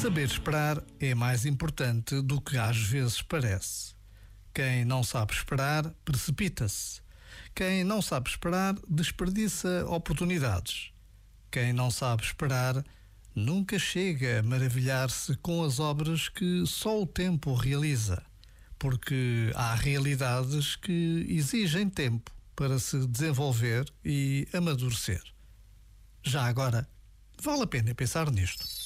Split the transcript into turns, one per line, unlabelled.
Saber esperar é mais importante do que às vezes parece. Quem não sabe esperar, precipita-se. Quem não sabe esperar, desperdiça oportunidades. Quem não sabe esperar, nunca chega a maravilhar-se com as obras que só o tempo realiza, porque há realidades que exigem tempo para se desenvolver e amadurecer. Já agora, vale a pena pensar nisto.